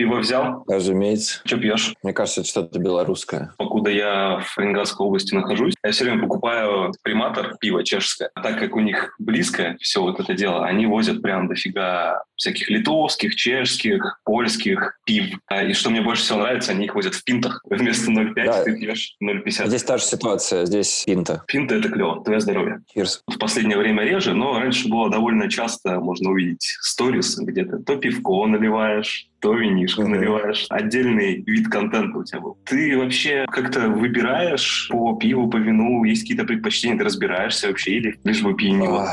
Пиво взял? Разумеется. Что пьешь? Мне кажется, это что-то белорусское. Покуда я в Ленинградской области нахожусь, я все время покупаю приматор пиво чешское. А так как у них близко все вот это дело, они возят прям дофига всяких литовских, чешских, польских пив. А, и что мне больше всего нравится, они их возят в пинтах. Вместо 0,5 да. ты пьешь 0,50. Здесь та же ситуация, здесь пинта. Пинта – это клево, твое здоровье. Cheers. В последнее время реже, но раньше было довольно часто, можно увидеть сторис, где ты то пивко наливаешь, то винишко mm-hmm. наливаешь. Отдельный вид контента у тебя был. Ты вообще как-то выбираешь по пиву, по вину, есть какие-то предпочтения, ты разбираешься вообще или лишь бы пьянило?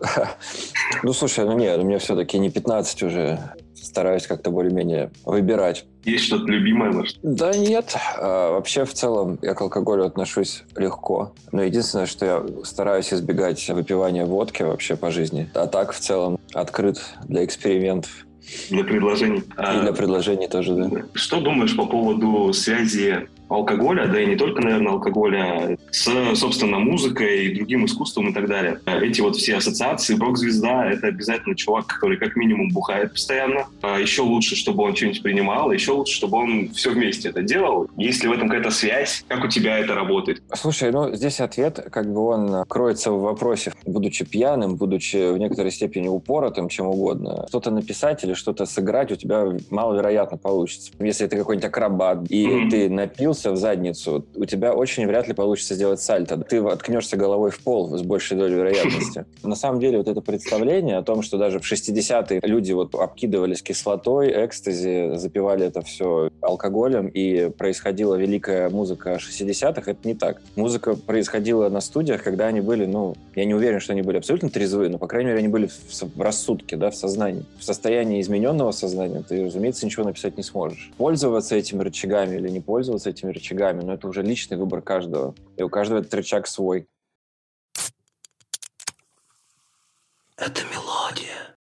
Ну, слушай, ну нет, мне все-таки не 15 уже. Стараюсь как-то более-менее выбирать. Есть что-то любимое, может? Да нет. А, вообще, в целом, я к алкоголю отношусь легко. Но единственное, что я стараюсь избегать выпивания водки вообще по жизни. А так, в целом, открыт для экспериментов. Для предложений. И для предложений тоже, да. Что думаешь по поводу связи алкоголя, да и не только, наверное, алкоголя, с, собственно, музыкой и другим искусством и так далее. Эти вот все ассоциации, рок-звезда — это обязательно чувак, который как минимум бухает постоянно. А еще лучше, чтобы он что-нибудь принимал, еще лучше, чтобы он все вместе это делал. Есть ли в этом какая-то связь? Как у тебя это работает? Слушай, ну, здесь ответ, как бы он кроется в вопросе, будучи пьяным, будучи в некоторой степени упоротым, чем угодно. Что-то написать или что-то сыграть у тебя маловероятно получится. Если ты какой-нибудь акробат, и mm-hmm. ты напился, в задницу, у тебя очень вряд ли получится сделать сальто. Ты откнешься головой в пол с большей долей вероятности. На самом деле вот это представление о том, что даже в 60-е люди вот обкидывались кислотой, экстази, запивали это все алкоголем, и происходила великая музыка 60-х, это не так. Музыка происходила на студиях, когда они были, ну, я не уверен, что они были абсолютно трезвы, но, по крайней мере, они были в, в рассудке, да, в сознании. В состоянии измененного сознания ты, разумеется, ничего написать не сможешь. Пользоваться этими рычагами или не пользоваться этими рычагами, но это уже личный выбор каждого. И у каждого этот рычаг свой. Это мелодия.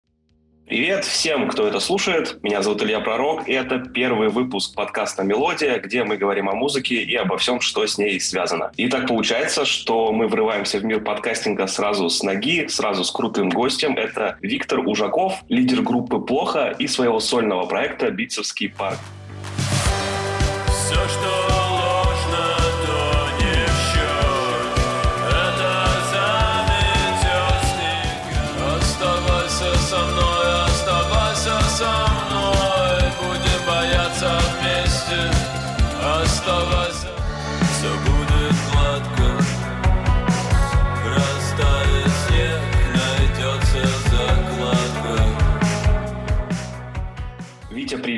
Привет всем, кто это слушает. Меня зовут Илья Пророк, и это первый выпуск подкаста «Мелодия», где мы говорим о музыке и обо всем, что с ней связано. И так получается, что мы врываемся в мир подкастинга сразу с ноги, сразу с крутым гостем. Это Виктор Ужаков, лидер группы «Плохо» и своего сольного проекта «Битцевский парк». Все, что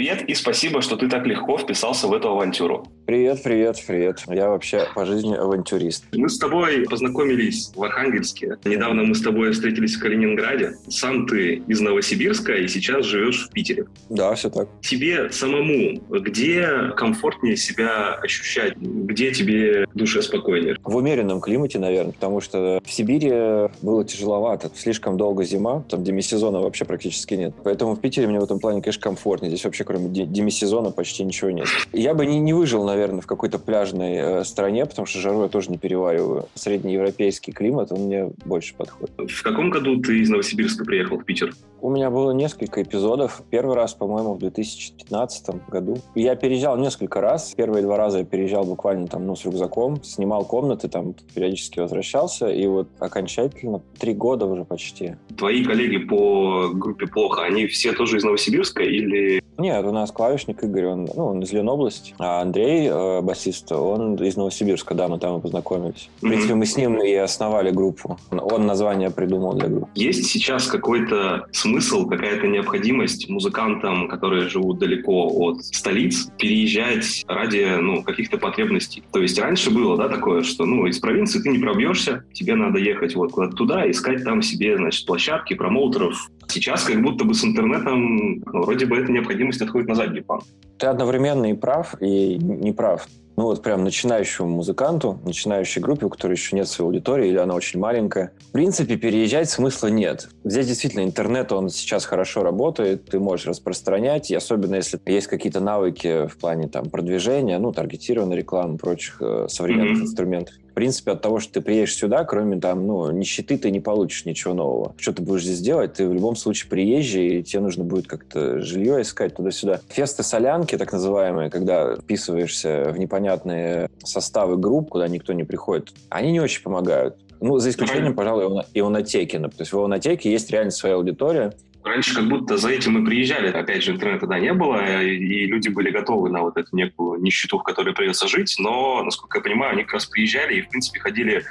привет и спасибо, что ты так легко вписался в эту авантюру. Привет, привет, привет. Я вообще по жизни авантюрист. Мы с тобой познакомились в Архангельске. Недавно мы с тобой встретились в Калининграде. Сам ты из Новосибирска и сейчас живешь в Питере. Да, все так. Тебе самому где комфортнее себя ощущать? Где тебе душе спокойнее? В умеренном климате, наверное, потому что в Сибири было тяжеловато. Слишком долго зима, там демисезона вообще практически нет. Поэтому в Питере мне в этом плане, конечно, комфортнее. Здесь вообще кроме демисезона почти ничего нет. Я бы не, не выжил, наверное, в какой-то пляжной э, стране, потому что жару я тоже не перевариваю. Среднеевропейский климат, он мне больше подходит. В каком году ты из Новосибирска приехал в Питер? У меня было несколько эпизодов. Первый раз, по-моему, в 2015 году. Я переезжал несколько раз. Первые два раза я переезжал буквально там, ну, с рюкзаком, снимал комнаты, там периодически возвращался. И вот окончательно три года уже почти. Твои коллеги по группе «Плохо», они все тоже из Новосибирска или нет, у нас клавишник Игорь, он, ну, он из Ленобласти, а Андрей, э, басист, он из Новосибирска, да, мы там и познакомились. В принципе, мы с ним и основали группу. Он название придумал для группы. Есть сейчас какой-то смысл, какая-то необходимость музыкантам, которые живут далеко от столиц, переезжать ради, ну, каких-то потребностей? То есть раньше было, да, такое, что, ну, из провинции ты не пробьешься, тебе надо ехать вот куда-то туда, искать там себе, значит, площадки, промоутеров, Сейчас как будто бы с интернетом ну, вроде бы эта необходимость отходит на задний план. Ты одновременно и прав, и не прав. Ну вот прям начинающему музыканту, начинающей группе, у которой еще нет своей аудитории или она очень маленькая, в принципе, переезжать смысла нет. Здесь действительно интернет, он сейчас хорошо работает, ты можешь распространять, и особенно если есть какие-то навыки в плане там продвижения, ну, таргетированной рекламы, прочих э, современных mm-hmm. инструментов. В принципе, от того, что ты приедешь сюда, кроме там, ну, нищеты, ты не получишь ничего нового. Что ты будешь здесь делать? Ты в любом случае приезжий, и тебе нужно будет как-то жилье искать туда-сюда. Фесты-солянки, так называемые, когда вписываешься в непонятные составы групп, куда никто не приходит, они не очень помогают. Ну, за исключением, пожалуй, ионотеки. То есть в ионотеке есть реально своя аудитория, Раньше как будто за этим мы приезжали. Опять же, интернета тогда не было, и люди были готовы на вот эту некую нищету, в которой придется жить. Но, насколько я понимаю, они как раз приезжали и, в принципе, ходили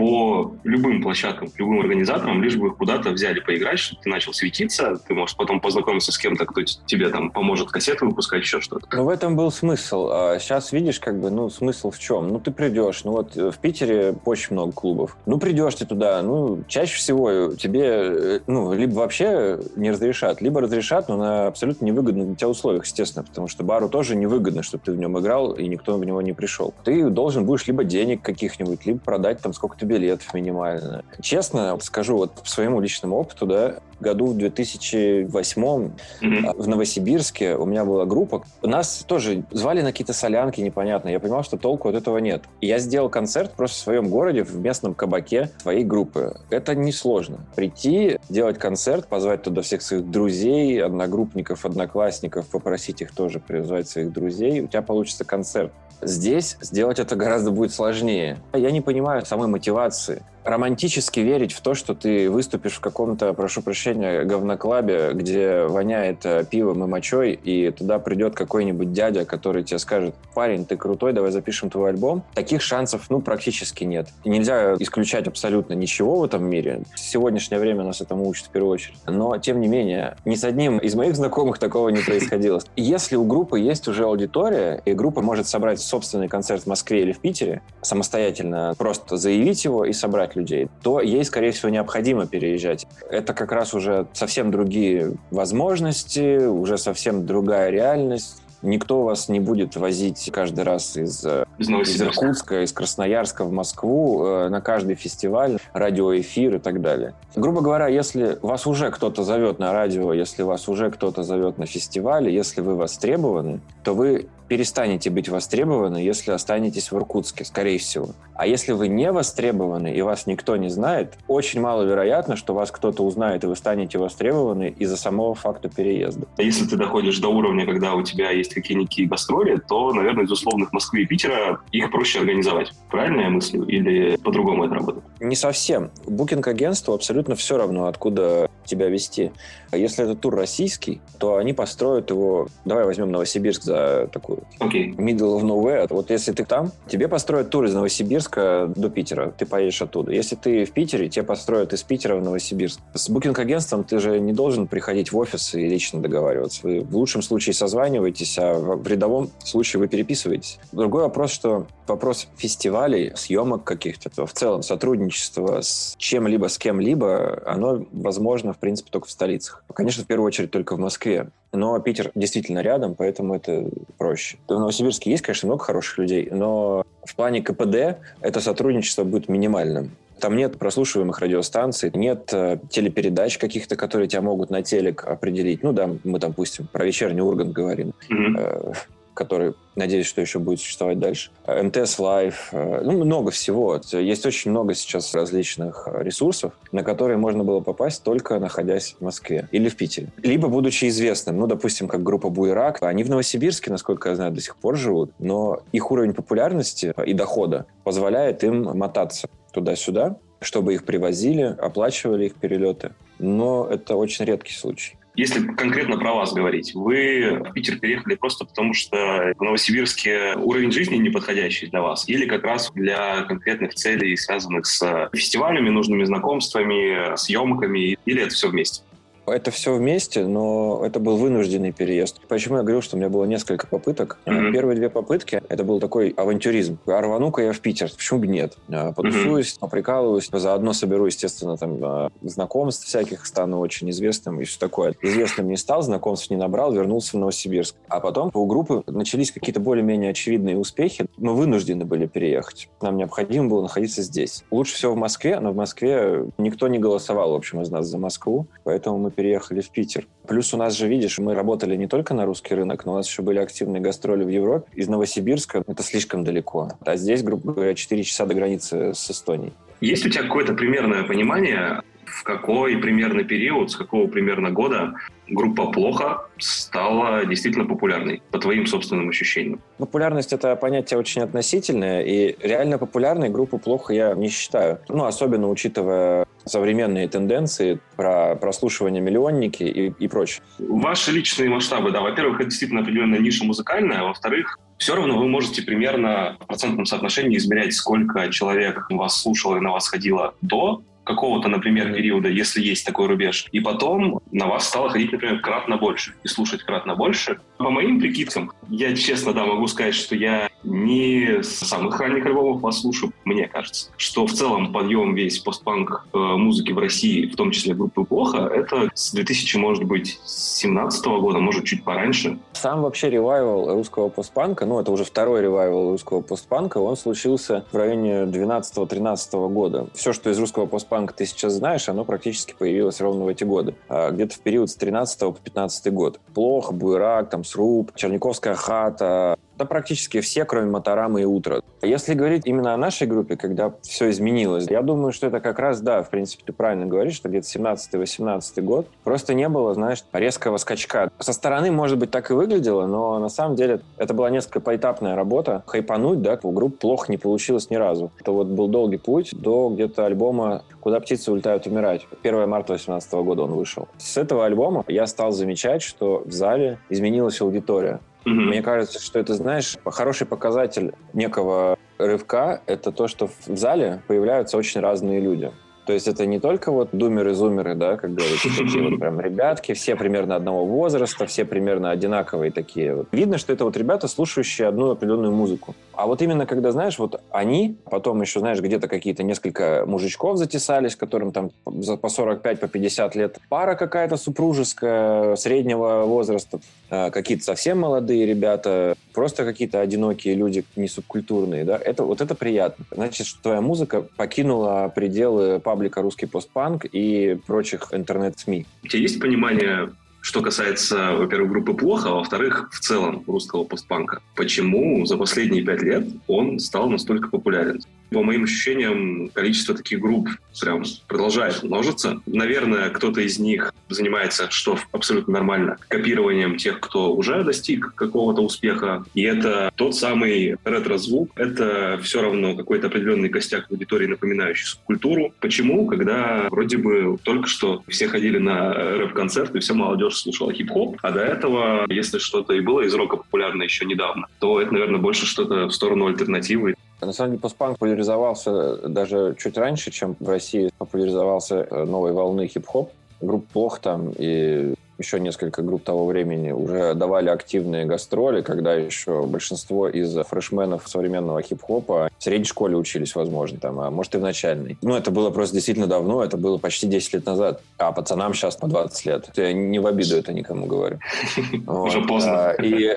по любым площадкам, любым организаторам, лишь бы их куда-то взяли поиграть, чтобы ты начал светиться, ты можешь потом познакомиться с кем-то, кто тебе там поможет кассеты выпускать, еще что-то. Ну, в этом был смысл. А сейчас видишь, как бы, ну, смысл в чем? Ну, ты придешь, ну, вот в Питере очень много клубов. Ну, придешь ты туда, ну, чаще всего тебе, э, ну, либо вообще не разрешат, либо разрешат, но на абсолютно невыгодных для тебя условиях, естественно, потому что бару тоже невыгодно, чтобы ты в нем играл, и никто в него не пришел. Ты должен будешь либо денег каких-нибудь, либо продать там сколько билетов минимально. Честно скажу, вот по своему личному опыту, да, году в 2008 mm-hmm. в Новосибирске у меня была группа. Нас тоже звали на какие-то солянки непонятные. Я понимал, что толку от этого нет. И я сделал концерт просто в своем городе, в местном кабаке своей группы. Это несложно. Прийти, делать концерт, позвать туда всех своих друзей, одногруппников, одноклассников, попросить их тоже призвать своих друзей. У тебя получится концерт. Здесь сделать это гораздо будет сложнее. Я не понимаю самой мотивации романтически верить в то, что ты выступишь в каком-то, прошу прощения, говноклабе, где воняет э, пивом и мочой, и туда придет какой-нибудь дядя, который тебе скажет, парень, ты крутой, давай запишем твой альбом. Таких шансов, ну, практически нет. И нельзя исключать абсолютно ничего в этом мире. В сегодняшнее время нас этому учат в первую очередь. Но, тем не менее, ни с одним из моих знакомых такого не происходило. Если у группы есть уже аудитория, и группа может собрать собственный концерт в Москве или в Питере, самостоятельно просто заявить его и собрать собирать людей, то ей, скорее всего, необходимо переезжать. Это как раз уже совсем другие возможности, уже совсем другая реальность. Никто вас не будет возить каждый раз из, э, из, из Иркутска, из Красноярска в Москву э, на каждый фестиваль, радиоэфир и так далее. Грубо говоря, если вас уже кто-то зовет на радио, если вас уже кто-то зовет на фестивале, если вы востребованы, то вы перестанете быть востребованы, если останетесь в Иркутске, скорее всего. А если вы не востребованы и вас никто не знает, очень маловероятно, что вас кто-то узнает и вы станете востребованы из-за самого факта переезда. А если ты доходишь до уровня, когда у тебя есть какие-нибудь гастроли, то, наверное, из условных Москвы и Питера их проще организовать. Правильно я мыслю? Или по-другому это работает? Не совсем. Букинг-агентству абсолютно все равно, откуда тебя вести. А если это тур российский, то они построят его... Давай возьмем Новосибирск за такую okay. middle of nowhere. Вот если ты там, тебе построят тур из Новосибирска до Питера. Ты поедешь оттуда. Если ты в Питере, тебе построят из Питера в Новосибирск. С букинг-агентством ты же не должен приходить в офис и лично договариваться. Вы в лучшем случае созваниваетесь, а в рядовом случае вы переписываетесь. Другой вопрос, что вопрос фестивалей, съемок каких-то, в целом сотрудничество с чем-либо, с кем-либо, оно возможно, в принципе, только в столицах. Конечно, в первую очередь только в Москве. Но Питер действительно рядом, поэтому это проще. В Новосибирске есть, конечно, много хороших людей, но в плане КПД это сотрудничество будет минимальным. Там нет прослушиваемых радиостанций, нет э, телепередач каких-то, которые тебя могут на телек определить. Ну да, мы, там, допустим, про вечерний Ургант говорим. Mm-hmm который, надеюсь, что еще будет существовать дальше. МТС Лайв, э, ну, много всего. Есть очень много сейчас различных ресурсов, на которые можно было попасть только находясь в Москве или в Питере. Либо будучи известным, ну, допустим, как группа Буерак. Они в Новосибирске, насколько я знаю, до сих пор живут, но их уровень популярности и дохода позволяет им мотаться туда-сюда, чтобы их привозили, оплачивали их перелеты. Но это очень редкий случай. Если конкретно про вас говорить, вы в Питер переехали просто потому, что в Новосибирске уровень жизни неподходящий для вас, или как раз для конкретных целей, связанных с фестивалями, нужными знакомствами, съемками, или это все вместе? Это все вместе, но это был вынужденный переезд. Почему я говорю, что у меня было несколько попыток? Mm-hmm. Первые две попытки это был такой авантюризм. А рвану-ка я в Питер, почему бы нет? А, потусуюсь, mm-hmm. поприкалываюсь, заодно соберу, естественно, там а, знакомств всяких, стану очень известным и все такое. Известным не стал, знакомств не набрал, вернулся в Новосибирск. А потом у группы начались какие-то более-менее очевидные успехи. Мы вынуждены были переехать. Нам необходимо было находиться здесь. Лучше всего в Москве, но в Москве никто не голосовал, в общем, из нас за Москву, поэтому мы переехали в Питер. Плюс у нас же, видишь, мы работали не только на русский рынок, но у нас еще были активные гастроли в Европе. Из Новосибирска это слишком далеко. А здесь, грубо говоря, 4 часа до границы с Эстонией. Есть у тебя какое-то примерное понимание, в какой примерно период, с какого примерно года группа «Плохо» стала действительно популярной, по твоим собственным ощущениям? Популярность — это понятие очень относительное, и реально популярной группу «Плохо» я не считаю. Ну, особенно учитывая современные тенденции про прослушивание миллионники и, и прочее. Ваши личные масштабы, да, во-первых, это действительно определенная ниша музыкальная, а во-вторых, все равно вы можете примерно в процентном соотношении измерять, сколько человек вас слушало и на вас ходило до какого-то, например, периода, если есть такой рубеж, и потом на вас стало ходить, например, кратно больше. И слушать кратно больше. По моим прикидкам, я честно, да, могу сказать, что я не с самых ранних альбомов вас слушаю, мне кажется, что в целом подъем весь постпанк э, музыки в России, в том числе группы «Плохо», это с 2000, может быть, 17 года, может, чуть пораньше. Сам вообще ревайвал русского постпанка, ну, это уже второй ревайвал русского постпанка, он случился в районе 12-13 года. Все, что из русского постпанка ты сейчас знаешь, оно практически появилось ровно в эти годы. А где-то в период с 13 по 15 год. Плохо, Буйрак, там, Сруб, Черниковская хата, да практически все, кроме Моторамы и Утро. Если говорить именно о нашей группе, когда все изменилось, я думаю, что это как раз, да, в принципе, ты правильно говоришь, что где-то 17-18 год. Просто не было, знаешь, резкого скачка. Со стороны, может быть, так и выглядело, но на самом деле это была несколько поэтапная работа. Хайпануть, да, у групп плохо не получилось ни разу. Это вот был долгий путь до где-то альбома «Куда птицы улетают умирать». 1 марта 2018 года он вышел. С этого альбома я стал замечать, что в зале изменилась аудитория. Угу. Мне кажется, что это, знаешь, хороший показатель некого рывка — это то, что в зале появляются очень разные люди. То есть это не только вот думеры-зумеры, да, как говорится, такие вот прям ребятки, все примерно одного возраста, все примерно одинаковые такие. Вот. Видно, что это вот ребята, слушающие одну определенную музыку. А вот именно когда, знаешь, вот они, потом еще, знаешь, где-то какие-то несколько мужичков затесались, которым там по 45, по 50 лет, пара какая-то супружеская, среднего возраста, а, какие-то совсем молодые ребята, просто какие-то одинокие люди, не субкультурные, да, это, вот это приятно. Значит, что твоя музыка покинула пределы паблика «Русский постпанк» и прочих интернет-СМИ. У тебя есть понимание, что касается, во-первых, группы «Плохо», а во-вторых, в целом русского постпанка. Почему за последние пять лет он стал настолько популярен? По моим ощущениям, количество таких групп прям продолжает множиться. Наверное, кто-то из них занимается, что абсолютно нормально, копированием тех, кто уже достиг какого-то успеха. И это тот самый ретро-звук. Это все равно какой-то определенный костяк аудитории, напоминающий субкультуру. Почему? Когда вроде бы только что все ходили на рэп-концерты, вся молодежь слушала хип-хоп, а до этого, если что-то и было из рока популярно еще недавно, то это, наверное, больше что-то в сторону альтернативы. На самом деле, постпанк популяризовался даже чуть раньше, чем в России популяризовался э, новой волны хип-хоп. Группа «Плохо» там и еще несколько групп того времени уже давали активные гастроли, когда еще большинство из фрешменов современного хип-хопа в средней школе учились, возможно, там, а может и в начальной. Ну, это было просто действительно давно, это было почти 10 лет назад, а пацанам сейчас по 20 лет. Я не в обиду это никому говорю. Уже поздно. А, и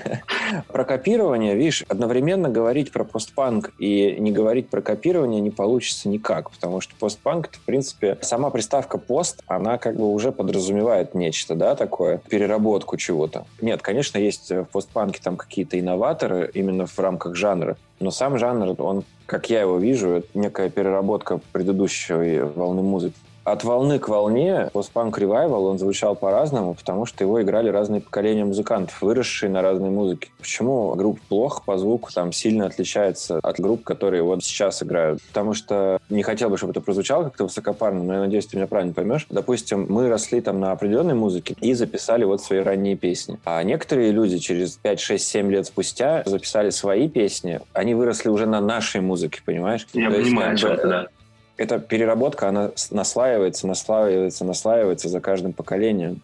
про копирование, видишь, одновременно говорить про постпанк и не говорить про копирование не получится никак, потому что постпанк, в принципе, сама приставка пост, она как бы уже подразумевает нечто, да, такое, переработку чего-то. Нет, конечно, есть в постпанке там какие-то инноваторы именно в рамках жанра, но сам жанр, он, как я его вижу, это некая переработка предыдущей волны музыки от волны к волне постпанк ревайвал, он звучал по-разному, потому что его играли разные поколения музыкантов, выросшие на разной музыке. Почему группа плохо по звуку там сильно отличается от групп, которые вот сейчас играют? Потому что не хотел бы, чтобы это прозвучало как-то высокопарно, но я надеюсь, ты меня правильно поймешь. Допустим, мы росли там на определенной музыке и записали вот свои ранние песни. А некоторые люди через 5, 6, 7 лет спустя записали свои песни, они выросли уже на нашей музыке, понимаешь? Я То понимаю, есть, как бы, да эта переработка, она наслаивается, наслаивается, наслаивается за каждым поколением.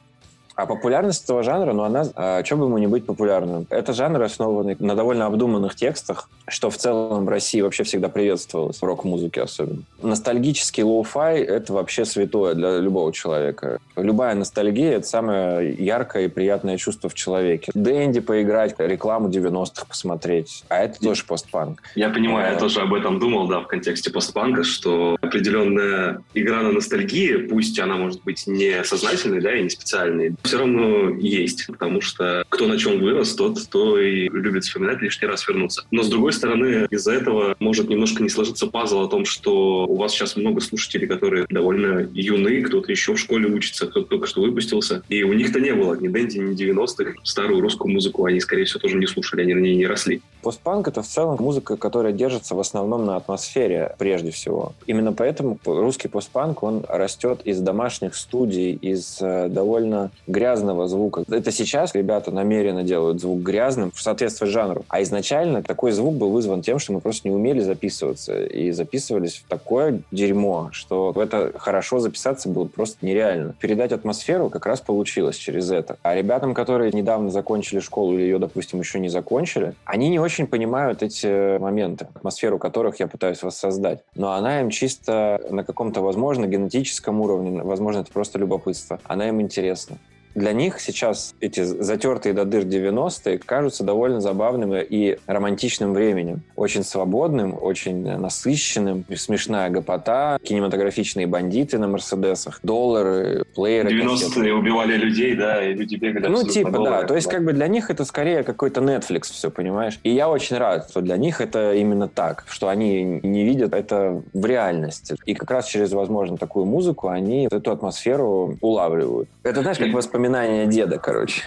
А популярность этого жанра, ну она, а, что бы ему не быть популярным? Это жанр, основанный на довольно обдуманных текстах, что в целом в России вообще всегда приветствовалось, в рок-музыке особенно. Ностальгический лоу-фай — это вообще святое для любого человека. Любая ностальгия — это самое яркое и приятное чувство в человеке. Дэнди поиграть, рекламу 90-х посмотреть, а это тоже постпанк. Я понимаю, я тоже об этом думал, да, в контексте постпанка, что определенная игра на ностальгии, пусть она может быть не сознательной, да, и не специальной, все равно есть, потому что кто на чем вырос, тот, кто и любит вспоминать, лишний раз вернуться. Но, с другой стороны, из-за этого может немножко не сложиться пазл о том, что у вас сейчас много слушателей, которые довольно юны, кто-то еще в школе учится, кто-то только что выпустился, и у них-то не было ни Дэнди, ни 90-х. Старую русскую музыку они, скорее всего, тоже не слушали, они на ней не росли. Постпанк — это в целом музыка, которая держится в основном на атмосфере прежде всего. Именно поэтому русский постпанк, он растет из домашних студий, из э, довольно грязного звука. Это сейчас ребята намеренно делают звук грязным в соответствии жанру. А изначально такой звук был вызван тем, что мы просто не умели записываться. И записывались в такое дерьмо, что в это хорошо записаться было просто нереально. Передать атмосферу как раз получилось через это. А ребятам, которые недавно закончили школу или ее, допустим, еще не закончили, они не очень понимают эти моменты, атмосферу которых я пытаюсь воссоздать. Но она им чисто на каком-то, возможно, генетическом уровне, возможно, это просто любопытство. Она им интересна для них сейчас эти затертые до дыр 90-е кажутся довольно забавным и романтичным временем. Очень свободным, очень насыщенным, смешная гопота, кинематографичные бандиты на Мерседесах, доллары, плееры. 90-е убивали людей, да, и люди бегали Ну, типа, да. То есть, как бы для них это скорее какой-то Netflix все, понимаешь? И я очень рад, что для них это именно так, что они не видят это в реальности. И как раз через, возможно, такую музыку они эту атмосферу улавливают. Это, знаешь, как воспоминание воспоминания деда, короче.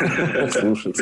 Слушать.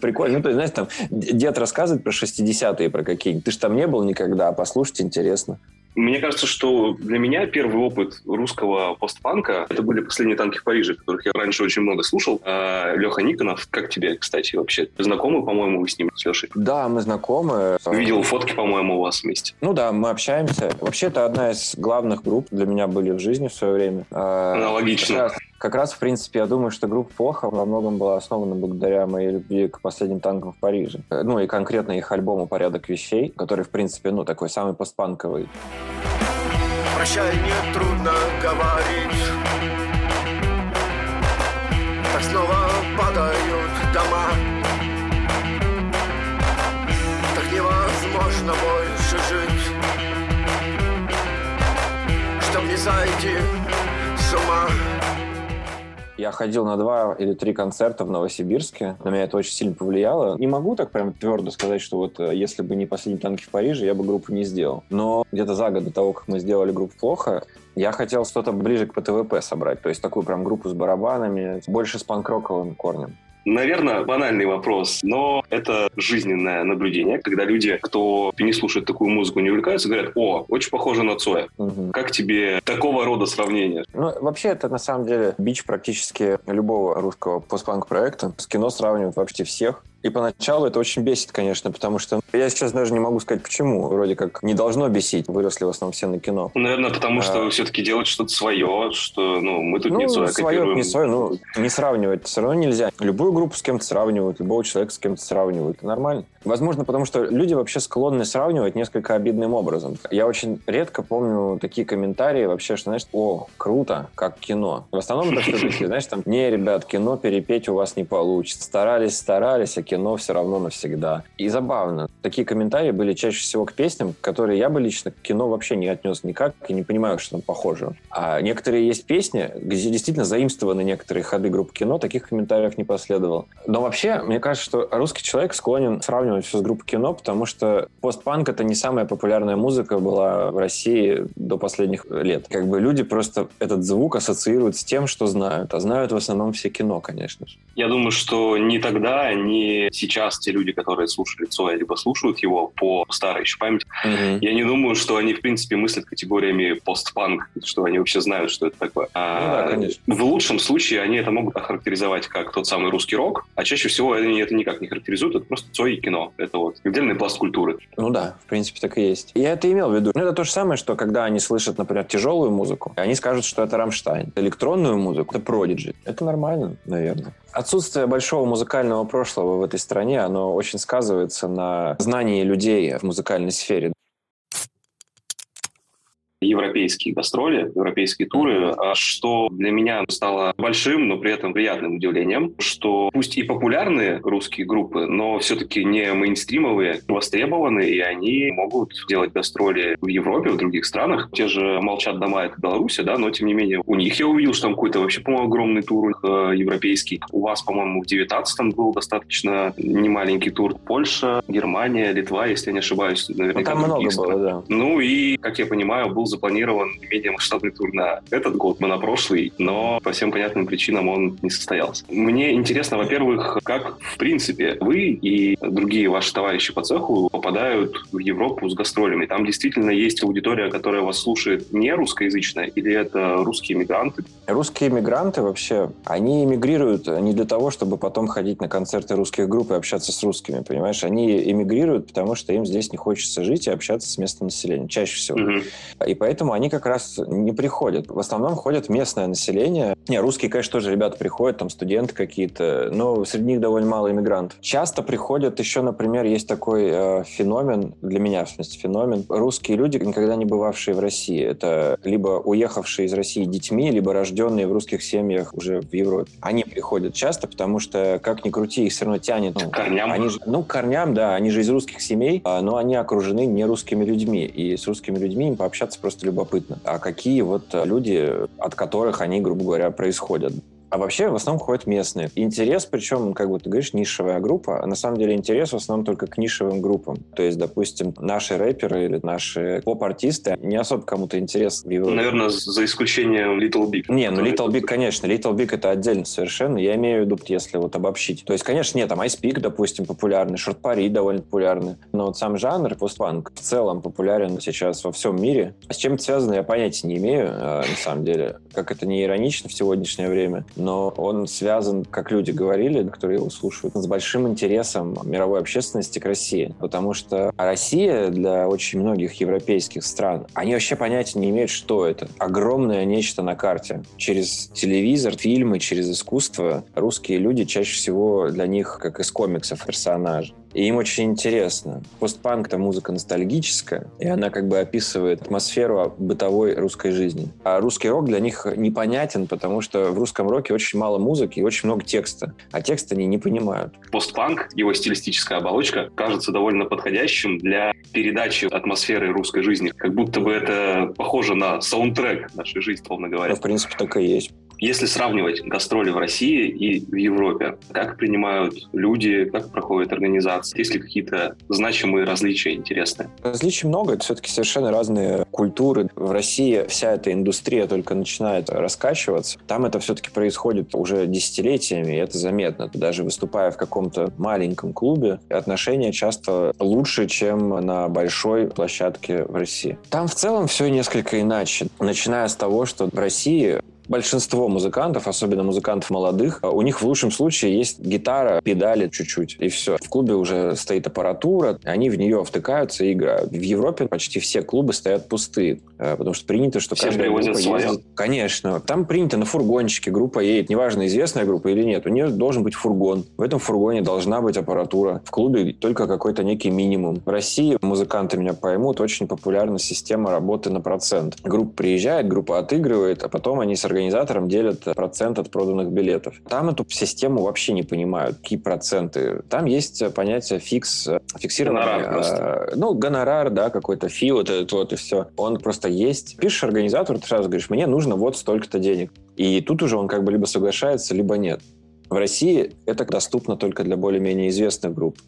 Прикольно. Ну, то есть, знаешь, там дед рассказывает про 60-е, про какие-нибудь. Ты же там не был никогда, а послушать интересно. Мне кажется, что для меня первый опыт русского постпанка это были последние танки в Париже, которых я раньше очень много слушал. А Леха Никонов, как тебе, кстати, вообще? Знакомы, по-моему, вы с ним, с Лешей? Да, мы знакомы. Видел фотки, по-моему, у вас вместе. Ну да, мы общаемся. Вообще, это одна из главных групп для меня были в жизни в свое время. Аналогично. Как раз, в принципе, я думаю, что группа «Плохо» во многом была основана благодаря моей любви к последним танкам в Париже. Ну и конкретно их альбому «Порядок вещей», который, в принципе, ну, такой самый постпанковый. Прощай, не трудно говорить Так снова падают дома Так невозможно больше жить Чтоб не зайти с ума я ходил на два или три концерта в Новосибирске. На меня это очень сильно повлияло. Не могу так прям твердо сказать, что вот э, если бы не «Последние танки в Париже», я бы группу не сделал. Но где-то за год до того, как мы сделали группу «Плохо», я хотел что-то ближе к ПТВП собрать. То есть такую прям группу с барабанами, больше с панкроковым корнем. Наверное, банальный вопрос, но это жизненное наблюдение, когда люди, кто не слушает такую музыку, не увлекаются, говорят, о, очень похоже на Цоя. Угу. Как тебе такого рода сравнение? Ну, вообще, это на самом деле бич практически любого русского постпанк-проекта. С кино сравнивают вообще всех. И поначалу это очень бесит, конечно, потому что я сейчас даже не могу сказать, почему. Вроде как не должно бесить. Выросли в основном все на кино. Ну, наверное, потому что а... все-таки делать что-то свое, что, ну, мы тут ну, не свое свое, не свое, ну, не сравнивать все равно нельзя. Любую группу с кем-то сравнивают, любого человека с кем-то сравнивают. Это нормально. Возможно, потому что люди вообще склонны сравнивать несколько обидным образом. Я очень редко помню такие комментарии вообще, что, знаешь, о, круто, как кино. В основном это все знаешь, там, не, ребят, кино перепеть у вас не получится. Старались, старались, а кино все равно навсегда. И забавно. Такие комментарии были чаще всего к песням, которые я бы лично к кино вообще не отнес никак и не понимаю, что там похоже. А некоторые есть песни, где действительно заимствованы некоторые ходы группы кино, таких комментариев не последовало. Но вообще, мне кажется, что русский человек склонен сравнивать все с группой кино, потому что постпанк — это не самая популярная музыка была в России до последних лет. Как бы люди просто этот звук ассоциируют с тем, что знают. А знают в основном все кино, конечно же. Я думаю, что ни тогда, ни сейчас те люди, которые слушали Цоя, либо слушают его по старой еще памяти, mm-hmm. я не думаю, что они, в принципе, мыслят категориями постпанк, что они вообще знают, что это такое. А, ну, да, конечно. В лучшем случае они это могут охарактеризовать как тот самый русский рок, а чаще всего они это никак не характеризуют, это просто Цой и кино. Это вот отдельный пласт культуры. Ну да, в принципе, так и есть. Я это имел в виду. Ну, это то же самое, что когда они слышат, например, тяжелую музыку, они скажут, что это Рамштайн. Электронную музыку — это Продиджи. Это нормально, наверное. Отсутствие большого музыкального прошлого в этой стране, оно очень сказывается на знании людей в музыкальной сфере европейские гастроли, европейские туры, а что для меня стало большим, но при этом приятным удивлением, что пусть и популярные русские группы, но все-таки не мейнстримовые, востребованы, и они могут делать гастроли в Европе, в других странах. Те же «Молчат дома» — это Беларусь, да, но тем не менее у них я увидел, что там какой-то вообще, по-моему, огромный тур э, европейский. У вас, по-моему, в 19-м был достаточно немаленький тур. Польша, Германия, Литва, если я не ошибаюсь. Наверняка ну, там много стран. было, да. Ну и, как я понимаю, был запланирован менее масштабный тур на этот год, мы на прошлый, но по всем понятным причинам он не состоялся. Мне интересно, во-первых, как, в принципе, вы и другие ваши товарищи по цеху попадают в Европу с гастролями. Там действительно есть аудитория, которая вас слушает не русскоязычная, или это русские мигранты? Русские мигранты вообще, они эмигрируют не для того, чтобы потом ходить на концерты русских групп и общаться с русскими, понимаешь? Они эмигрируют, потому что им здесь не хочется жить и общаться с местным населением, чаще всего. Угу. И поэтому они как раз не приходят. В основном ходят местное население. Не, русские, конечно, тоже ребята приходят, там студенты какие-то, но среди них довольно мало иммигрантов. Часто приходят еще, например, есть такой э, феномен, для меня, в смысле, феномен. Русские люди, никогда не бывавшие в России. Это либо уехавшие из России детьми, либо рожденные в русских семьях уже в Европе. Они приходят часто, потому что, как ни крути, их все равно тянет. Ну, корням? Они же, ну, корням, да. Они же из русских семей, а, но они окружены не русскими людьми. И с русскими людьми им пообщаться просто просто любопытно. А какие вот люди, от которых они, грубо говоря, происходят? А вообще в основном ходят местные. Интерес, причем, как бы ты говоришь, нишевая группа, а на самом деле интерес в основном только к нишевым группам. То есть, допустим, наши рэперы или наши поп-артисты не особо кому-то интерес в Европе. Наверное, за исключением Little Big. Не, ну Little Big, конечно. Little Big это отдельно совершенно. Я имею в виду, если вот обобщить. То есть, конечно, нет, там Ice Peak, допустим, популярный, Short Party довольно популярный. Но вот сам жанр постпанк в целом популярен сейчас во всем мире. А с чем это связано, я понятия не имею, э, на самом деле. Как это не иронично в сегодняшнее время но он связан, как люди говорили, которые его слушают, с большим интересом мировой общественности к России. Потому что Россия для очень многих европейских стран, они вообще понятия не имеют, что это. Огромное нечто на карте. Через телевизор, фильмы, через искусство русские люди чаще всего для них, как из комиксов, персонажи. И им очень интересно. Постпанк — это музыка ностальгическая, и она как бы описывает атмосферу бытовой русской жизни. А русский рок для них непонятен, потому что в русском роке очень мало музыки и очень много текста. А текст они не понимают. Постпанк, его стилистическая оболочка, кажется довольно подходящим для передачи атмосферы русской жизни. Как будто бы это похоже на саундтрек нашей жизни, словно говоря. Ну, в принципе, так и есть. Если сравнивать гастроли в России и в Европе, как принимают люди, как проходят организации, есть ли какие-то значимые различия интересные? Различий много, это все-таки совершенно разные культуры. В России вся эта индустрия только начинает раскачиваться. Там это все-таки происходит уже десятилетиями, и это заметно. Даже выступая в каком-то маленьком клубе, отношения часто лучше, чем на большой площадке в России. Там в целом все несколько иначе. Начиная с того, что в России большинство музыкантов, особенно музыкантов молодых, а у них в лучшем случае есть гитара, педали чуть-чуть, и все. В клубе уже стоит аппаратура, они в нее втыкаются и играют. В Европе почти все клубы стоят пустые, э, потому что принято, что все каждая группа свое. ездит... Конечно. Там принято на фургончике группа едет, неважно, известная группа или нет, у нее должен быть фургон. В этом фургоне должна быть аппаратура. В клубе только какой-то некий минимум. В России, музыканты меня поймут, очень популярна система работы на процент. Группа приезжает, группа отыгрывает, а потом они с организацией организаторам делят процент от проданных билетов. Там эту систему вообще не понимают, какие проценты. Там есть понятие фикс, фиксированный... Гонорар э, ну, гонорар, да, какой-то фи, вот этот вот и все. Он просто есть. Пишешь организатору, ты сразу говоришь, мне нужно вот столько-то денег. И тут уже он как бы либо соглашается, либо нет. В России это доступно только для более-менее известных групп.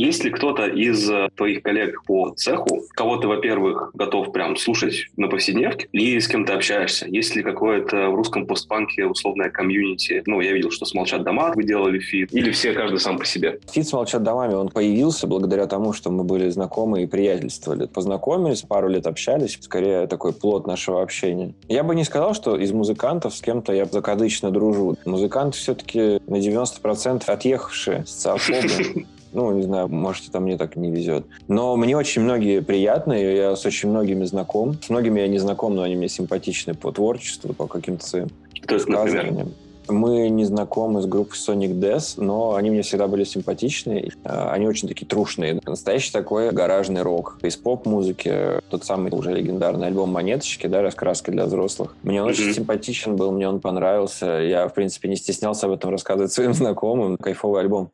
Есть ли кто-то из э, твоих коллег по цеху, кого ты, во-первых, готов прям слушать на повседневке, и с кем ты общаешься? Есть ли какое-то в русском постпанке условное комьюнити? Ну, я видел, что с «Молчат дома» вы делали фит. Или все, каждый сам по себе? Фит с «Молчат домами» он появился благодаря тому, что мы были знакомы и приятельствовали. Познакомились, пару лет общались. Скорее, такой плод нашего общения. Я бы не сказал, что из музыкантов с кем-то я закадычно дружу. Музыканты все-таки на 90% отъехавшие с социофобы. Ну, не знаю, может, там мне так не везет. Но мне очень многие приятные, я с очень многими знаком. С многими я не знаком, но они мне симпатичны по творчеству, по каким-то своим То есть, например? Мы не знакомы с группой Sonic Death, но они мне всегда были симпатичны. А, они очень такие трушные. Настоящий такой гаражный рок. Из поп-музыки тот самый уже легендарный альбом «Монеточки», да, «Раскраска для взрослых». Мне он mm-hmm. очень симпатичен был, мне он понравился. Я, в принципе, не стеснялся об этом рассказывать своим знакомым. Кайфовый альбом.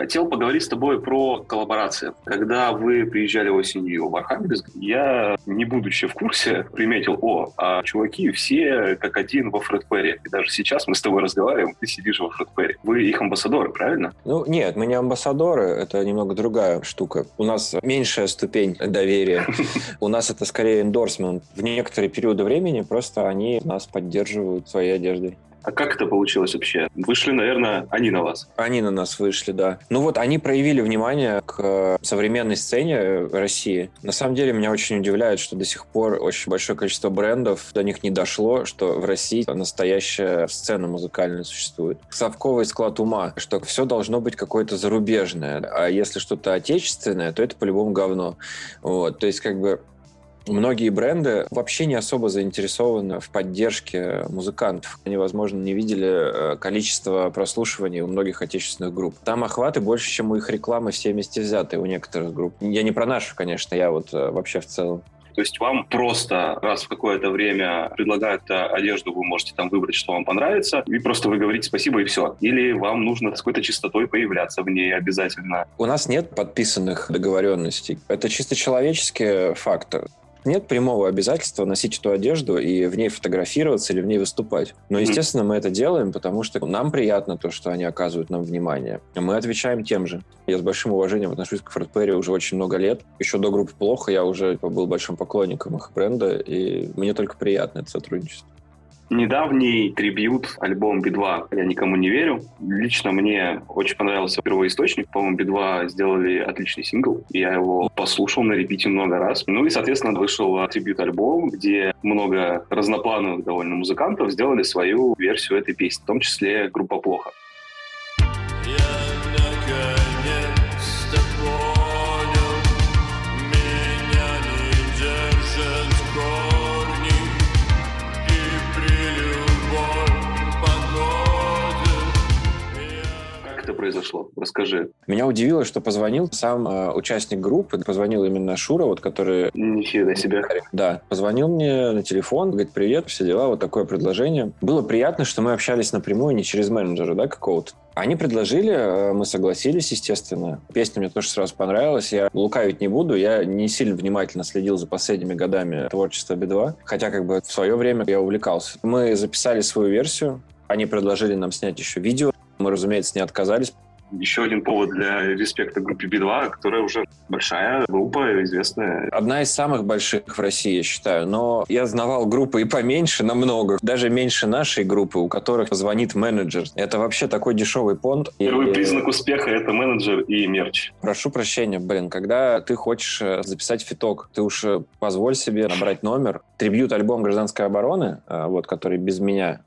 Хотел поговорить с тобой про коллаборации. Когда вы приезжали осенью в Архангельск, я, не будучи в курсе, приметил, о, а чуваки все как один во Фредперри. И даже сейчас мы с тобой разговариваем, ты сидишь во Фредперри. Вы их амбассадоры, правильно? Ну, нет, мы не амбассадоры, это немного другая штука. У нас меньшая ступень доверия. У нас это скорее эндорсмент. В некоторые периоды времени просто они нас поддерживают своей одеждой. А как это получилось вообще? Вышли, наверное, они на вас. Они на нас вышли, да. Ну вот, они проявили внимание к современной сцене России. На самом деле, меня очень удивляет, что до сих пор очень большое количество брендов до них не дошло, что в России настоящая сцена музыкальная существует. Совковый склад ума, что все должно быть какое-то зарубежное. А если что-то отечественное, то это по-любому говно. Вот. То есть, как бы, Многие бренды вообще не особо заинтересованы в поддержке музыкантов. Они, возможно, не видели э, количество прослушиваний у многих отечественных групп. Там охваты больше, чем у их рекламы все вместе взятые у некоторых групп. Я не про нашу, конечно, я вот э, вообще в целом. То есть вам просто раз в какое-то время предлагают э, одежду, вы можете там выбрать, что вам понравится, и просто вы говорите спасибо и все. Или вам нужно с какой-то чистотой появляться в ней обязательно. У нас нет подписанных договоренностей. Это чисто человеческий фактор. Нет прямого обязательства носить эту одежду и в ней фотографироваться или в ней выступать. Но, естественно, мы это делаем, потому что нам приятно то, что они оказывают нам внимание. Мы отвечаем тем же. Я с большим уважением отношусь к Фред Перри уже очень много лет. Еще до группы «Плохо» я уже был большим поклонником их бренда, и мне только приятно это сотрудничество. Недавний трибют альбом Би-2 «Я никому не верю». Лично мне очень понравился первоисточник. По-моему, Би-2 сделали отличный сингл. Я его послушал на репите много раз. Ну и, соответственно, вышел трибют-альбом, где много разноплановых довольно музыкантов сделали свою версию этой песни, в том числе группа «Плохо». Произошло? Расскажи. Меня удивило, что позвонил сам э, участник группы, позвонил именно Шура, вот который... Нифига себе. Да, позвонил мне на телефон, говорит, привет, все дела, вот такое предложение. Было приятно, что мы общались напрямую, не через менеджера, да, какого-то. Они предложили, э, мы согласились, естественно. Песня мне тоже сразу понравилась. Я лукавить не буду, я не сильно внимательно следил за последними годами творчества Би-2, хотя как бы в свое время я увлекался. Мы записали свою версию, они предложили нам снять еще видео. Мы, разумеется, не отказались. Еще один повод для респекта группе Би-2, которая уже большая группа, известная. Одна из самых больших в России, я считаю. Но я знавал группы и поменьше намного. Даже меньше нашей группы, у которых звонит менеджер. Это вообще такой дешевый понт. Первый и... признак успеха — это менеджер и мерч. Прошу прощения, блин, когда ты хочешь э, записать фиток, ты уж э, позволь себе набрать номер. Трибьют альбом гражданской обороны, э, вот, который без меня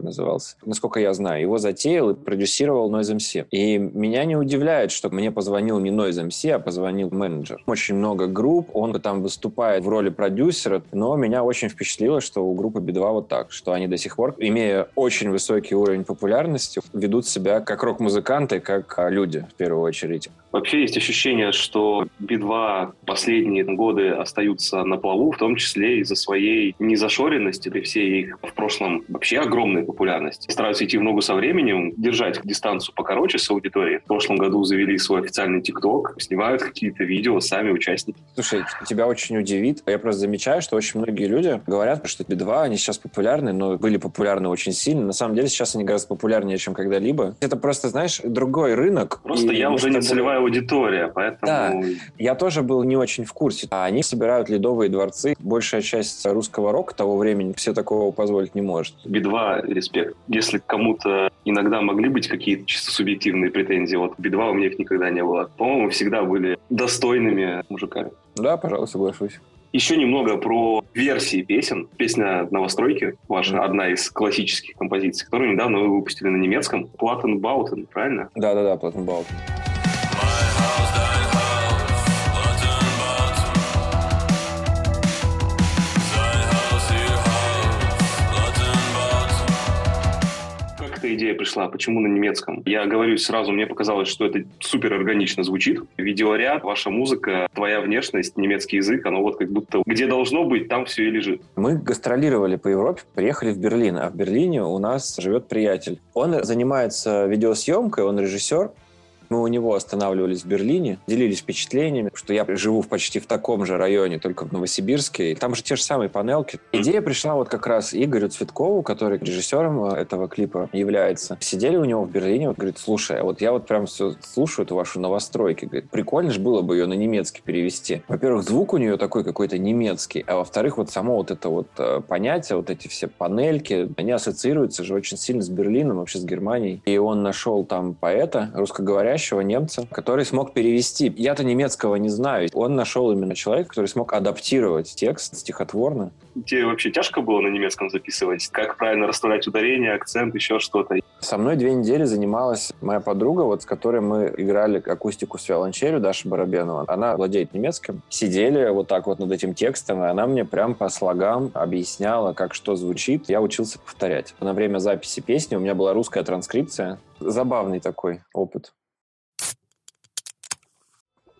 назывался, насколько я знаю, его затеял и продюсировал Noise MC. И меня не удивляет, что мне позвонил не Noise MC, а позвонил менеджер. Очень много групп, он там выступает в роли продюсера, но меня очень впечатлило, что у группы Би-2 вот так, что они до сих пор, имея очень высокий уровень популярности, ведут себя как рок-музыканты, как люди, в первую очередь. Вообще есть ощущение, что Би-2 последние годы остаются на плаву, в том числе из-за своей незашоренности, при всей их в прошлом вообще огромной популярности. Стараются идти в ногу со временем, держать дистанцию покороче с аудиторией. В прошлом году завели свой официальный ТикТок, снимают какие-то видео сами участники. Слушай, тебя очень удивит. Я просто замечаю, что очень многие люди говорят, что Би-2, они сейчас популярны, но были популярны очень сильно. На самом деле сейчас они гораздо популярнее, чем когда-либо. Это просто, знаешь, другой рынок. Просто я уже не целевая аудитория, поэтому... Да, я тоже был не очень в курсе. А они собирают ледовые дворцы. Большая часть русского рока того времени все такого позволить не может. Би-2, респект. Если кому-то иногда могли быть какие-то чисто субъективные претензии, вот Би-2 у меня их никогда не было. По-моему, всегда были достойными мужиками. Да, пожалуй, соглашусь. Еще немного про версии песен. Песня «Новостройки» ваша, mm-hmm. одна из классических композиций, которую недавно вы выпустили на немецком. Plattenbauten, правильно? Да-да-да, Plattenbauten. Идея пришла? Почему на немецком? Я говорю сразу, мне показалось, что это супер органично звучит. Видеоряд, ваша музыка, твоя внешность, немецкий язык, оно вот как будто где должно быть, там все и лежит. Мы гастролировали по Европе, приехали в Берлин, а в Берлине у нас живет приятель. Он занимается видеосъемкой, он режиссер, мы у него останавливались в Берлине, делились впечатлениями, что я живу почти в таком же районе, только в Новосибирске. И там же те же самые панелки. Идея пришла вот как раз Игорю Цветкову, который режиссером э, этого клипа является. Сидели у него в Берлине, вот, говорит, слушай, а вот я вот прям все слушаю эту вашу новостройки. Говорит, прикольно же было бы ее на немецкий перевести. Во-первых, звук у нее такой какой-то немецкий, а во-вторых, вот само вот это вот э, понятие, вот эти все панельки, они ассоциируются же очень сильно с Берлином, вообще с Германией. И он нашел там поэта русскоговорящего, говорящего немца, который смог перевести. Я-то немецкого не знаю. Он нашел именно человека, который смог адаптировать текст стихотворно. Тебе вообще тяжко было на немецком записывать? Как правильно расставлять ударение, акцент, еще что-то? Со мной две недели занималась моя подруга, вот с которой мы играли акустику с виолончелью, Даша Барабенова. Она владеет немецким. Сидели вот так вот над этим текстом, и она мне прям по слогам объясняла, как что звучит. Я учился повторять. На время записи песни у меня была русская транскрипция. Забавный такой опыт.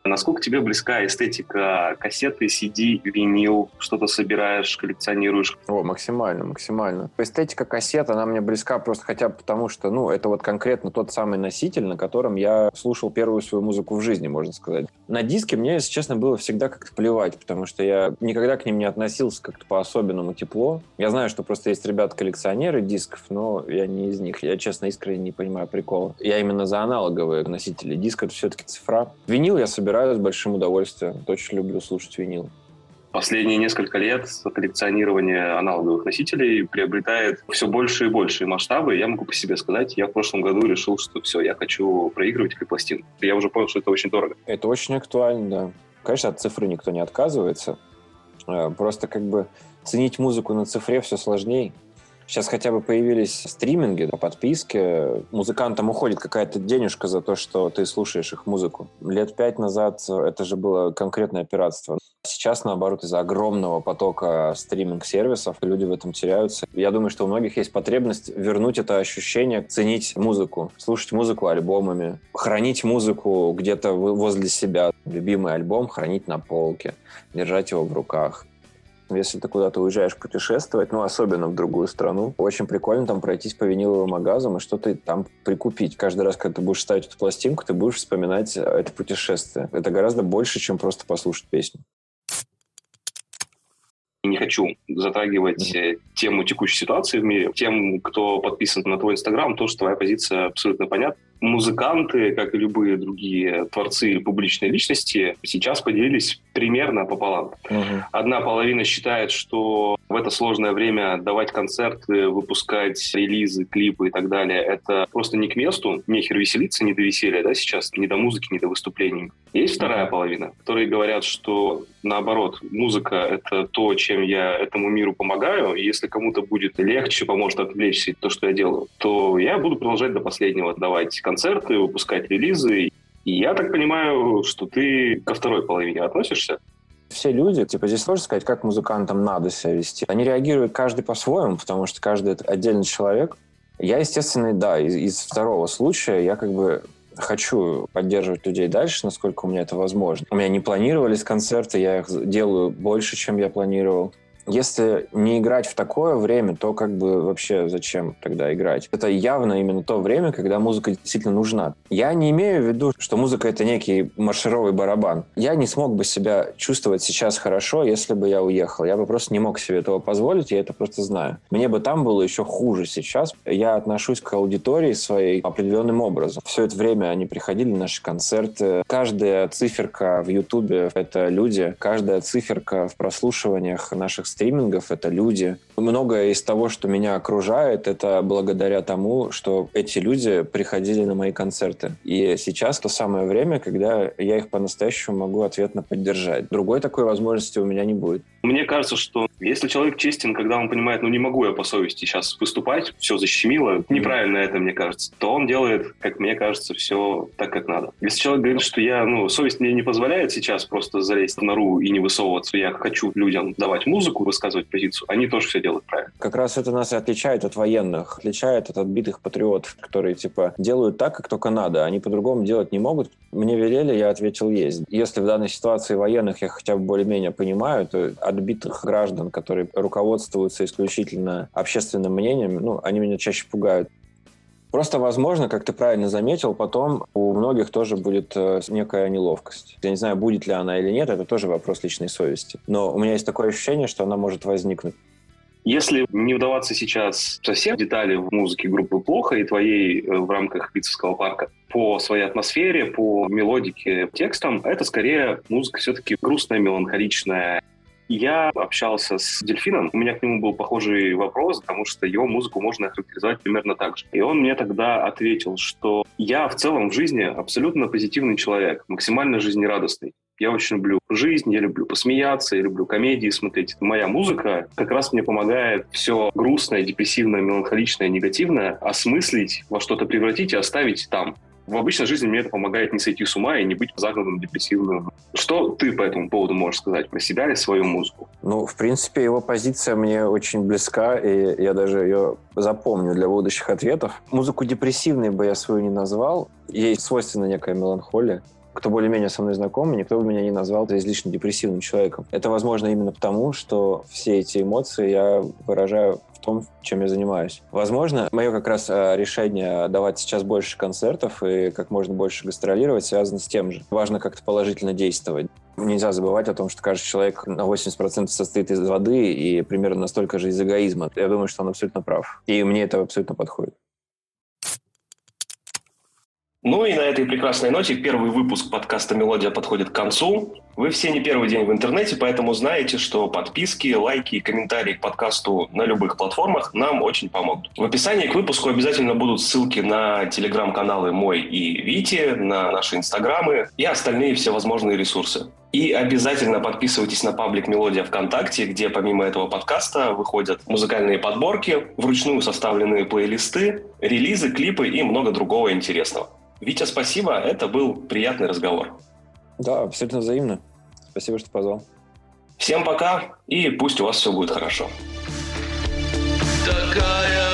Насколько тебе близка эстетика кассеты, CD, винил? Что-то собираешь, коллекционируешь? О, максимально, максимально. Эстетика кассет, она мне близка просто хотя бы потому, что, ну, это вот конкретно тот самый носитель, на котором я слушал первую свою музыку в жизни, можно сказать. На диске мне, если честно, было всегда как-то плевать, потому что я никогда к ним не относился как-то по-особенному тепло. Я знаю, что просто есть ребята-коллекционеры дисков, но я не из них. Я, честно, искренне не понимаю прикола. Я именно за аналоговые носители. Диск — это все-таки цифра. Винил я собираю с большим удовольствием. Очень люблю слушать винил. Последние несколько лет коллекционирование аналоговых носителей приобретает все больше и больше масштабы. Я могу по себе сказать, я в прошлом году решил, что все, я хочу проигрывать как пластин. Я уже понял, что это очень дорого. Это очень актуально, да. Конечно, от цифры никто не отказывается. Э, просто как бы ценить музыку на цифре все сложнее. Сейчас хотя бы появились стриминги по подписке. Музыкантам уходит какая-то денежка за то, что ты слушаешь их музыку. Лет пять назад это же было конкретное пиратство. Сейчас, наоборот, из-за огромного потока стриминг-сервисов люди в этом теряются. Я думаю, что у многих есть потребность вернуть это ощущение, ценить музыку, слушать музыку альбомами, хранить музыку где-то возле себя. Любимый альбом хранить на полке, держать его в руках. Если ты куда-то уезжаешь путешествовать, ну, особенно в другую страну, очень прикольно там пройтись по виниловым магазам и что-то там прикупить. Каждый раз, когда ты будешь ставить эту пластинку, ты будешь вспоминать это путешествие. Это гораздо больше, чем просто послушать песню. Не хочу затрагивать mm-hmm. Тему текущей ситуации в мире. Тем, кто подписан на твой Инстаграм, то, что твоя позиция абсолютно понятна музыканты, как и любые другие творцы или публичные личности, сейчас поделились примерно пополам. Угу. Одна половина считает, что в это сложное время давать концерты, выпускать релизы, клипы и так далее, это просто не к месту, нехер веселиться, не до веселья, да, сейчас, не до музыки, не до выступлений. Есть вторая половина, которые говорят, что наоборот, музыка — это то, чем я этому миру помогаю, и если кому-то будет легче, поможет отвлечься то, что я делаю, то я буду продолжать до последнего давать концерты, выпускать релизы. И я так понимаю, что ты ко второй половине относишься? все люди, типа здесь сложно сказать, как музыкантам надо себя вести. Они реагируют каждый по-своему, потому что каждый это отдельный человек. Я, естественно, да, из, из второго случая я как бы хочу поддерживать людей дальше, насколько у меня это возможно. У меня не планировались концерты, я их делаю больше, чем я планировал. Если не играть в такое время, то как бы вообще зачем тогда играть? Это явно именно то время, когда музыка действительно нужна. Я не имею в виду, что музыка — это некий маршировый барабан. Я не смог бы себя чувствовать сейчас хорошо, если бы я уехал. Я бы просто не мог себе этого позволить, я это просто знаю. Мне бы там было еще хуже сейчас. Я отношусь к аудитории своей определенным образом. Все это время они приходили на наши концерты. Каждая циферка в Ютубе — это люди. Каждая циферка в прослушиваниях наших стримингов, это люди. Многое из того, что меня окружает, это благодаря тому, что эти люди приходили на мои концерты. И сейчас то самое время, когда я их по-настоящему могу ответно поддержать. Другой такой возможности у меня не будет. Мне кажется, что если человек честен, когда он понимает, ну не могу я по совести сейчас выступать, все защемило, неправильно это, мне кажется, то он делает, как мне кажется, все так, как надо. Если человек говорит, что я, ну, совесть мне не позволяет сейчас просто залезть в нору и не высовываться, я хочу людям давать музыку, высказывать позицию, они тоже все делают правильно. Как раз это нас и отличает от военных, отличает от отбитых патриотов, которые, типа, делают так, как только надо, они по-другому делать не могут. Мне велели, я ответил есть. Если в данной ситуации военных я хотя бы более-менее понимаю, то отбитых граждан, которые руководствуются исключительно общественным мнением, ну, они меня чаще пугают. Просто, возможно, как ты правильно заметил, потом у многих тоже будет э, некая неловкость. Я не знаю, будет ли она или нет, это тоже вопрос личной совести. Но у меня есть такое ощущение, что она может возникнуть. Если не вдаваться сейчас совсем в детали в музыке группы «Плохо» и твоей э, в рамках Битцевского парка, по своей атмосфере, по мелодике, текстам, это скорее музыка все-таки грустная, меланхоличная, я общался с Дельфином, у меня к нему был похожий вопрос, потому что его музыку можно характеризовать примерно так же. И он мне тогда ответил, что я в целом в жизни абсолютно позитивный человек, максимально жизнерадостный. Я очень люблю жизнь, я люблю посмеяться, я люблю комедии смотреть. Моя музыка как раз мне помогает все грустное, депрессивное, меланхоличное, негативное осмыслить, во что-то превратить и оставить там в обычной жизни мне это помогает не сойти с ума и не быть загнанным, депрессивным. Что ты по этому поводу можешь сказать про себя и свою музыку? Ну, в принципе, его позиция мне очень близка, и я даже ее запомню для будущих ответов. Музыку депрессивной бы я свою не назвал. Ей свойственна некая меланхолия кто более-менее со мной знаком, никто бы меня не назвал излишне депрессивным человеком. Это возможно именно потому, что все эти эмоции я выражаю том, чем я занимаюсь. Возможно, мое как раз э, решение давать сейчас больше концертов и как можно больше гастролировать связано с тем же. Важно как-то положительно действовать. Нельзя забывать о том, что каждый человек на 80% состоит из воды и примерно настолько же из эгоизма. Я думаю, что он абсолютно прав. И мне это абсолютно подходит. Ну и на этой прекрасной ноте первый выпуск подкаста «Мелодия» подходит к концу. Вы все не первый день в интернете, поэтому знаете, что подписки, лайки и комментарии к подкасту на любых платформах нам очень помогут. В описании к выпуску обязательно будут ссылки на телеграм-каналы мой и Вити, на наши инстаграмы и остальные всевозможные ресурсы. И обязательно подписывайтесь на паблик «Мелодия ВКонтакте», где помимо этого подкаста выходят музыкальные подборки, вручную составленные плейлисты, релизы, клипы и много другого интересного. Витя, спасибо. Это был приятный разговор. Да, абсолютно взаимно. Спасибо, что позвал. Всем пока, и пусть у вас все будет хорошо. Такая